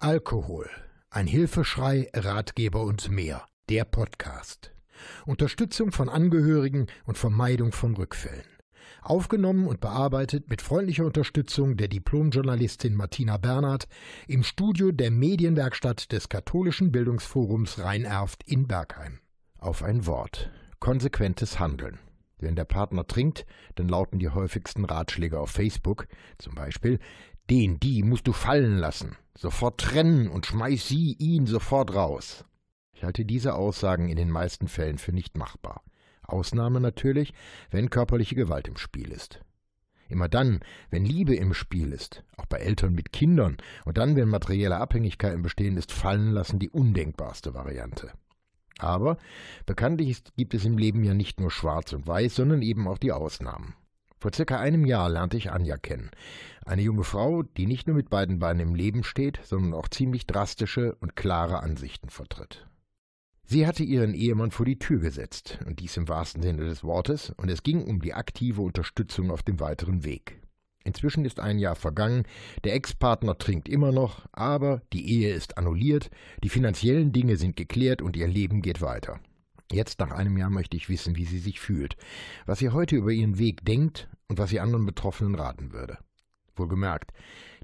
Alkohol. Ein Hilfeschrei, Ratgeber und mehr. Der Podcast. Unterstützung von Angehörigen und Vermeidung von Rückfällen. Aufgenommen und bearbeitet mit freundlicher Unterstützung der Diplomjournalistin Martina Bernhard im Studio der Medienwerkstatt des Katholischen Bildungsforums Rhein-Erft in Bergheim. Auf ein Wort. Konsequentes Handeln. Wenn der Partner trinkt, dann lauten die häufigsten Ratschläge auf Facebook, zum Beispiel, den, die musst du fallen lassen. Sofort trennen und schmeiß sie, ihn sofort raus. Ich halte diese Aussagen in den meisten Fällen für nicht machbar. Ausnahme natürlich, wenn körperliche Gewalt im Spiel ist. Immer dann, wenn Liebe im Spiel ist, auch bei Eltern mit Kindern, und dann, wenn materielle Abhängigkeiten bestehen, ist fallen lassen die undenkbarste Variante. Aber bekanntlich gibt es im Leben ja nicht nur schwarz und weiß, sondern eben auch die Ausnahmen. Vor circa einem Jahr lernte ich Anja kennen. Eine junge Frau, die nicht nur mit beiden Beinen im Leben steht, sondern auch ziemlich drastische und klare Ansichten vertritt. Sie hatte ihren Ehemann vor die Tür gesetzt, und dies im wahrsten Sinne des Wortes, und es ging um die aktive Unterstützung auf dem weiteren Weg. Inzwischen ist ein Jahr vergangen, der Ex-Partner trinkt immer noch, aber die Ehe ist annulliert, die finanziellen Dinge sind geklärt und ihr Leben geht weiter. Jetzt nach einem Jahr möchte ich wissen, wie sie sich fühlt, was sie heute über ihren Weg denkt und was sie anderen Betroffenen raten würde. Wohlgemerkt,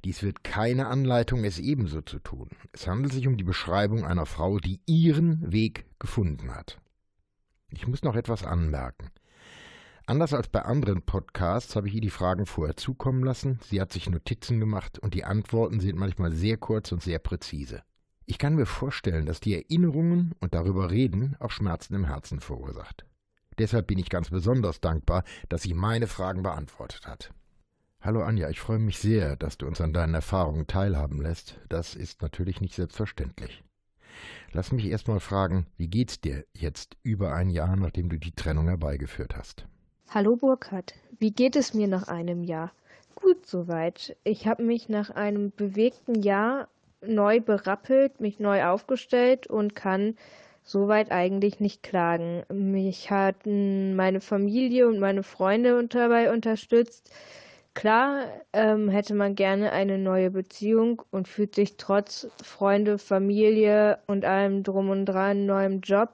dies wird keine Anleitung, es ebenso zu tun. Es handelt sich um die Beschreibung einer Frau, die ihren Weg gefunden hat. Ich muss noch etwas anmerken. Anders als bei anderen Podcasts habe ich ihr die Fragen vorher zukommen lassen, sie hat sich Notizen gemacht und die Antworten sind manchmal sehr kurz und sehr präzise. Ich kann mir vorstellen, dass die Erinnerungen und darüber reden auch Schmerzen im Herzen verursacht. Deshalb bin ich ganz besonders dankbar, dass sie meine Fragen beantwortet hat. Hallo Anja, ich freue mich sehr, dass du uns an deinen Erfahrungen teilhaben lässt. Das ist natürlich nicht selbstverständlich. Lass mich erstmal fragen, wie geht's dir jetzt über ein Jahr, nachdem du die Trennung herbeigeführt hast? Hallo Burkhard, wie geht es mir nach einem Jahr? Gut soweit. Ich habe mich nach einem bewegten Jahr neu berappelt, mich neu aufgestellt und kann soweit eigentlich nicht klagen. Mich hatten meine Familie und meine Freunde dabei unterstützt. Klar ähm, hätte man gerne eine neue Beziehung und fühlt sich trotz Freunde, Familie und allem drum und dran neuem Job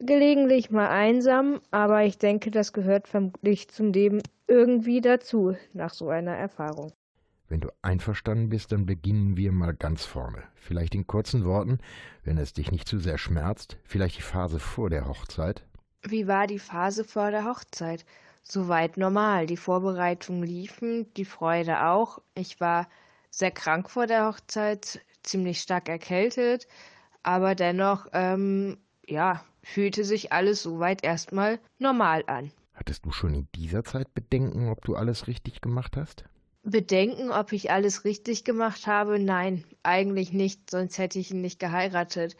gelegentlich mal einsam, aber ich denke, das gehört vermutlich zum Leben irgendwie dazu nach so einer Erfahrung. Wenn du einverstanden bist, dann beginnen wir mal ganz vorne. Vielleicht in kurzen Worten, wenn es dich nicht zu sehr schmerzt, vielleicht die Phase vor der Hochzeit. Wie war die Phase vor der Hochzeit? Soweit normal. Die Vorbereitungen liefen, die Freude auch. Ich war sehr krank vor der Hochzeit, ziemlich stark erkältet, aber dennoch, ähm, ja, fühlte sich alles soweit erstmal normal an. Hattest du schon in dieser Zeit Bedenken, ob du alles richtig gemacht hast? Bedenken, ob ich alles richtig gemacht habe? Nein, eigentlich nicht, sonst hätte ich ihn nicht geheiratet.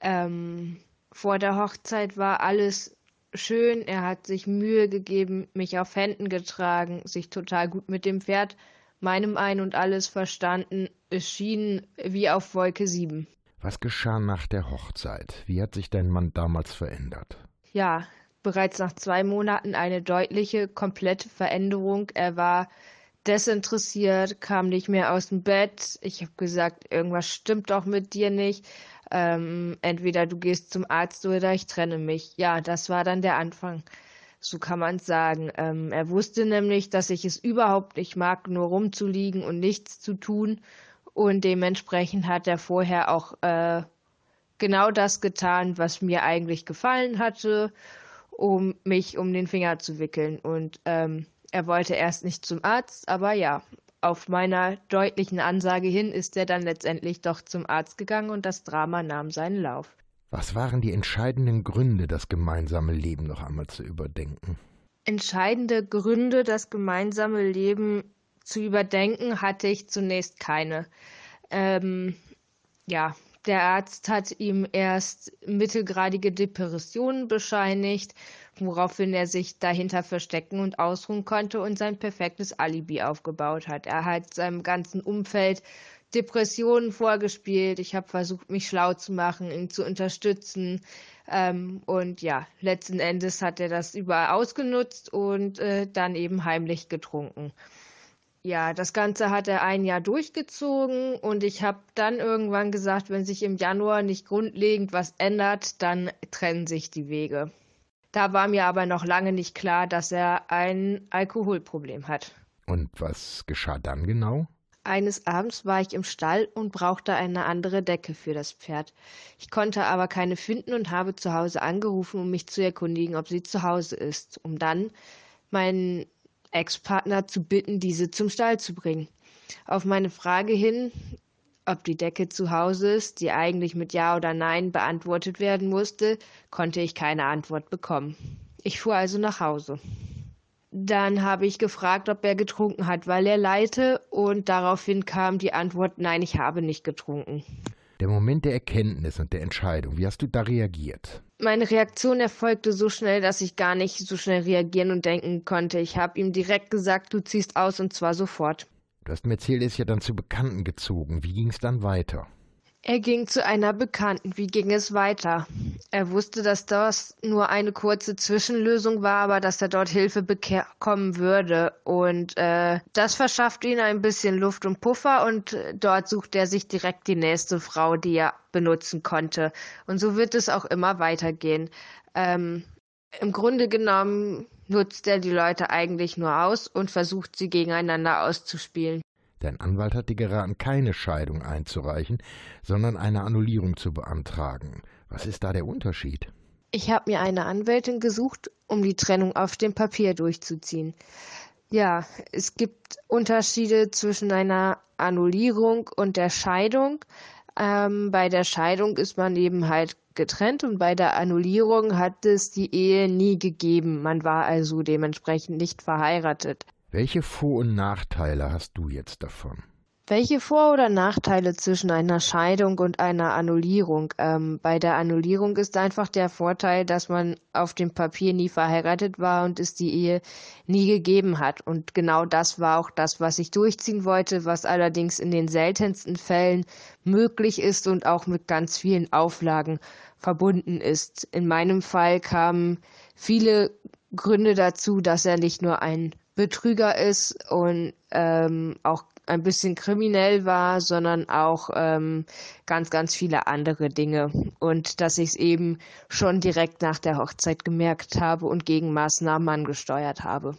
Ähm, vor der Hochzeit war alles schön, er hat sich Mühe gegeben, mich auf Händen getragen, sich total gut mit dem Pferd, meinem Ein und alles verstanden. Es schien wie auf Wolke sieben. Was geschah nach der Hochzeit? Wie hat sich dein Mann damals verändert? Ja, bereits nach zwei Monaten eine deutliche, komplette Veränderung. Er war desinteressiert, kam nicht mehr aus dem Bett. Ich habe gesagt, irgendwas stimmt doch mit dir nicht. Ähm, entweder du gehst zum Arzt oder ich trenne mich. Ja, das war dann der Anfang. So kann man sagen. Ähm, er wusste nämlich, dass ich es überhaupt nicht mag, nur rumzuliegen und nichts zu tun. Und dementsprechend hat er vorher auch äh, genau das getan, was mir eigentlich gefallen hatte, um mich um den Finger zu wickeln. Und ähm, er wollte erst nicht zum Arzt, aber ja, auf meiner deutlichen Ansage hin ist er dann letztendlich doch zum Arzt gegangen und das Drama nahm seinen Lauf. Was waren die entscheidenden Gründe, das gemeinsame Leben noch einmal zu überdenken? Entscheidende Gründe, das gemeinsame Leben zu überdenken, hatte ich zunächst keine. Ähm, ja, der Arzt hat ihm erst mittelgradige Depressionen bescheinigt, woraufhin er sich dahinter verstecken und ausruhen konnte und sein perfektes Alibi aufgebaut hat. Er hat seinem ganzen Umfeld Depressionen vorgespielt. Ich habe versucht, mich schlau zu machen, ihn zu unterstützen. Ähm, und ja, letzten Endes hat er das überall ausgenutzt und äh, dann eben heimlich getrunken. Ja, das Ganze hat er ein Jahr durchgezogen und ich habe dann irgendwann gesagt, wenn sich im Januar nicht grundlegend was ändert, dann trennen sich die Wege. Da war mir aber noch lange nicht klar, dass er ein Alkoholproblem hat. Und was geschah dann genau? Eines Abends war ich im Stall und brauchte eine andere Decke für das Pferd. Ich konnte aber keine finden und habe zu Hause angerufen, um mich zu erkundigen, ob sie zu Hause ist, um dann meinen Ex-Partner zu bitten, diese zum Stall zu bringen. Auf meine Frage hin, ob die Decke zu Hause ist, die eigentlich mit Ja oder Nein beantwortet werden musste, konnte ich keine Antwort bekommen. Ich fuhr also nach Hause. Dann habe ich gefragt, ob er getrunken hat, weil er leite, und daraufhin kam die Antwort Nein, ich habe nicht getrunken. Der Moment der Erkenntnis und der Entscheidung, wie hast du da reagiert? Meine Reaktion erfolgte so schnell, dass ich gar nicht so schnell reagieren und denken konnte. Ich habe ihm direkt gesagt, du ziehst aus und zwar sofort. Du hast ist ja dann zu Bekannten gezogen. Wie ging es dann weiter? Er ging zu einer Bekannten. Wie ging es weiter? Er wusste, dass das nur eine kurze Zwischenlösung war, aber dass er dort Hilfe bekommen würde. Und äh, das verschaffte ihm ein bisschen Luft und Puffer und dort suchte er sich direkt die nächste Frau, die er benutzen konnte. Und so wird es auch immer weitergehen. Ähm, Im Grunde genommen nutzt er die Leute eigentlich nur aus und versucht sie gegeneinander auszuspielen. Dein Anwalt hat dir geraten, keine Scheidung einzureichen, sondern eine Annullierung zu beantragen. Was ist da der Unterschied? Ich habe mir eine Anwältin gesucht, um die Trennung auf dem Papier durchzuziehen. Ja, es gibt Unterschiede zwischen einer Annullierung und der Scheidung. Ähm, bei der Scheidung ist man eben halt getrennt und bei der Annullierung hat es die Ehe nie gegeben. Man war also dementsprechend nicht verheiratet. Welche Vor- und Nachteile hast du jetzt davon? Welche Vor- oder Nachteile zwischen einer Scheidung und einer Annullierung? Ähm, bei der Annullierung ist einfach der Vorteil, dass man auf dem Papier nie verheiratet war und es die Ehe nie gegeben hat. Und genau das war auch das, was ich durchziehen wollte, was allerdings in den seltensten Fällen möglich ist und auch mit ganz vielen Auflagen verbunden ist. In meinem Fall kamen viele Gründe dazu, dass er nicht nur ein Betrüger ist und ähm, auch ein bisschen kriminell war, sondern auch ähm, ganz, ganz viele andere Dinge. Und dass ich es eben schon direkt nach der Hochzeit gemerkt habe und gegen Maßnahmen angesteuert habe.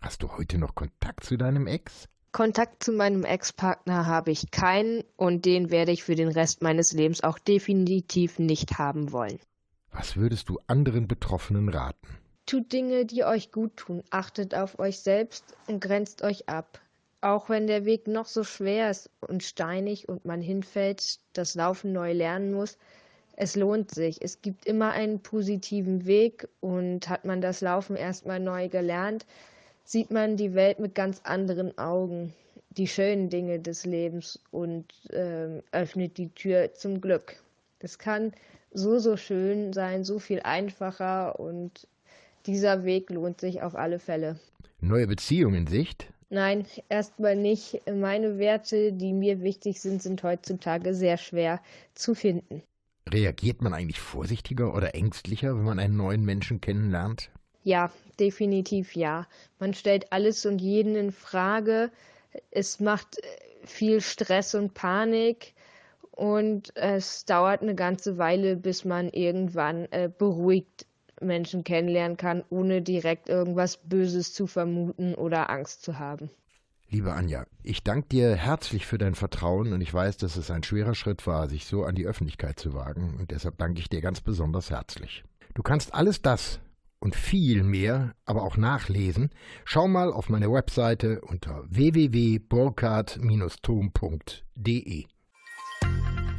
Hast du heute noch Kontakt zu deinem Ex? Kontakt zu meinem Ex-Partner habe ich keinen und den werde ich für den Rest meines Lebens auch definitiv nicht haben wollen. Was würdest du anderen Betroffenen raten? Tut Dinge, die euch gut tun, achtet auf euch selbst und grenzt euch ab. Auch wenn der Weg noch so schwer ist und steinig und man hinfällt, das Laufen neu lernen muss, es lohnt sich. Es gibt immer einen positiven Weg und hat man das Laufen erstmal neu gelernt, sieht man die Welt mit ganz anderen Augen, die schönen Dinge des Lebens und äh, öffnet die Tür zum Glück. Es kann so, so schön sein, so viel einfacher und dieser Weg lohnt sich auf alle Fälle. Neue Beziehungen in Sicht? Nein, erstmal nicht. Meine Werte, die mir wichtig sind, sind heutzutage sehr schwer zu finden. Reagiert man eigentlich vorsichtiger oder ängstlicher, wenn man einen neuen Menschen kennenlernt? Ja, definitiv ja. Man stellt alles und jeden in Frage. Es macht viel Stress und Panik und es dauert eine ganze Weile, bis man irgendwann äh, beruhigt Menschen kennenlernen kann, ohne direkt irgendwas Böses zu vermuten oder Angst zu haben. Liebe Anja, ich danke dir herzlich für dein Vertrauen und ich weiß, dass es ein schwerer Schritt war, sich so an die Öffentlichkeit zu wagen und deshalb danke ich dir ganz besonders herzlich. Du kannst alles das und viel mehr aber auch nachlesen. Schau mal auf meine Webseite unter www.burkhard-tom.de.